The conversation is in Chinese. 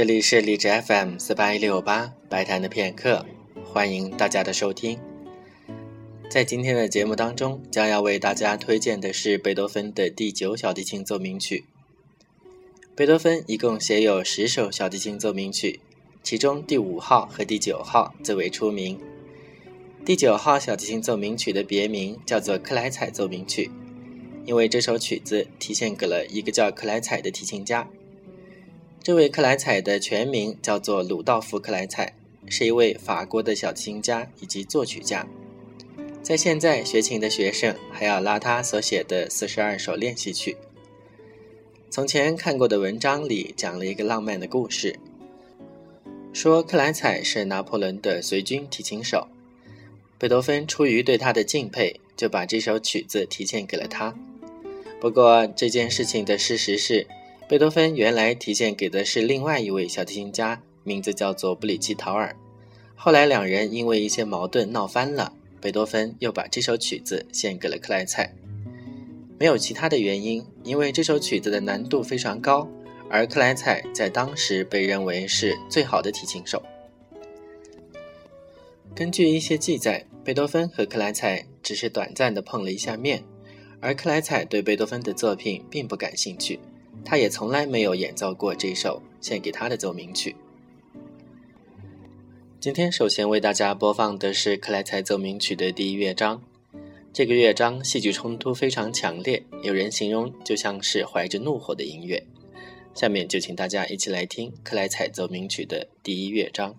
这里是荔枝 FM 四八一六八白谈的片刻，欢迎大家的收听。在今天的节目当中，将要为大家推荐的是贝多芬的第九小提琴奏鸣曲。贝多芬一共写有十首小提琴奏鸣曲，其中第五号和第九号最为出名。第九号小提琴奏鸣曲的别名叫做克莱采奏鸣曲，因为这首曲子题献给了一个叫克莱采的提琴家。这位克莱采的全名叫做鲁道夫·克莱采，是一位法国的小提琴家以及作曲家。在现在学琴的学生还要拉他所写的四十二首练习曲。从前看过的文章里讲了一个浪漫的故事，说克莱采是拿破仑的随军提琴手，贝多芬出于对他的敬佩，就把这首曲子提献给了他。不过这件事情的事实是。贝多芬原来提献给的是另外一位小提琴家，名字叫做布里奇陶尔。后来两人因为一些矛盾闹翻了，贝多芬又把这首曲子献给了克莱采。没有其他的原因，因为这首曲子的难度非常高，而克莱采在当时被认为是最好的提琴手。根据一些记载，贝多芬和克莱采只是短暂的碰了一下面，而克莱采对贝多芬的作品并不感兴趣。他也从来没有演奏过这首献给他的奏鸣曲。今天首先为大家播放的是克莱采奏鸣曲的第一乐章。这个乐章戏剧冲突非常强烈，有人形容就像是怀着怒火的音乐。下面就请大家一起来听克莱采奏鸣曲的第一乐章。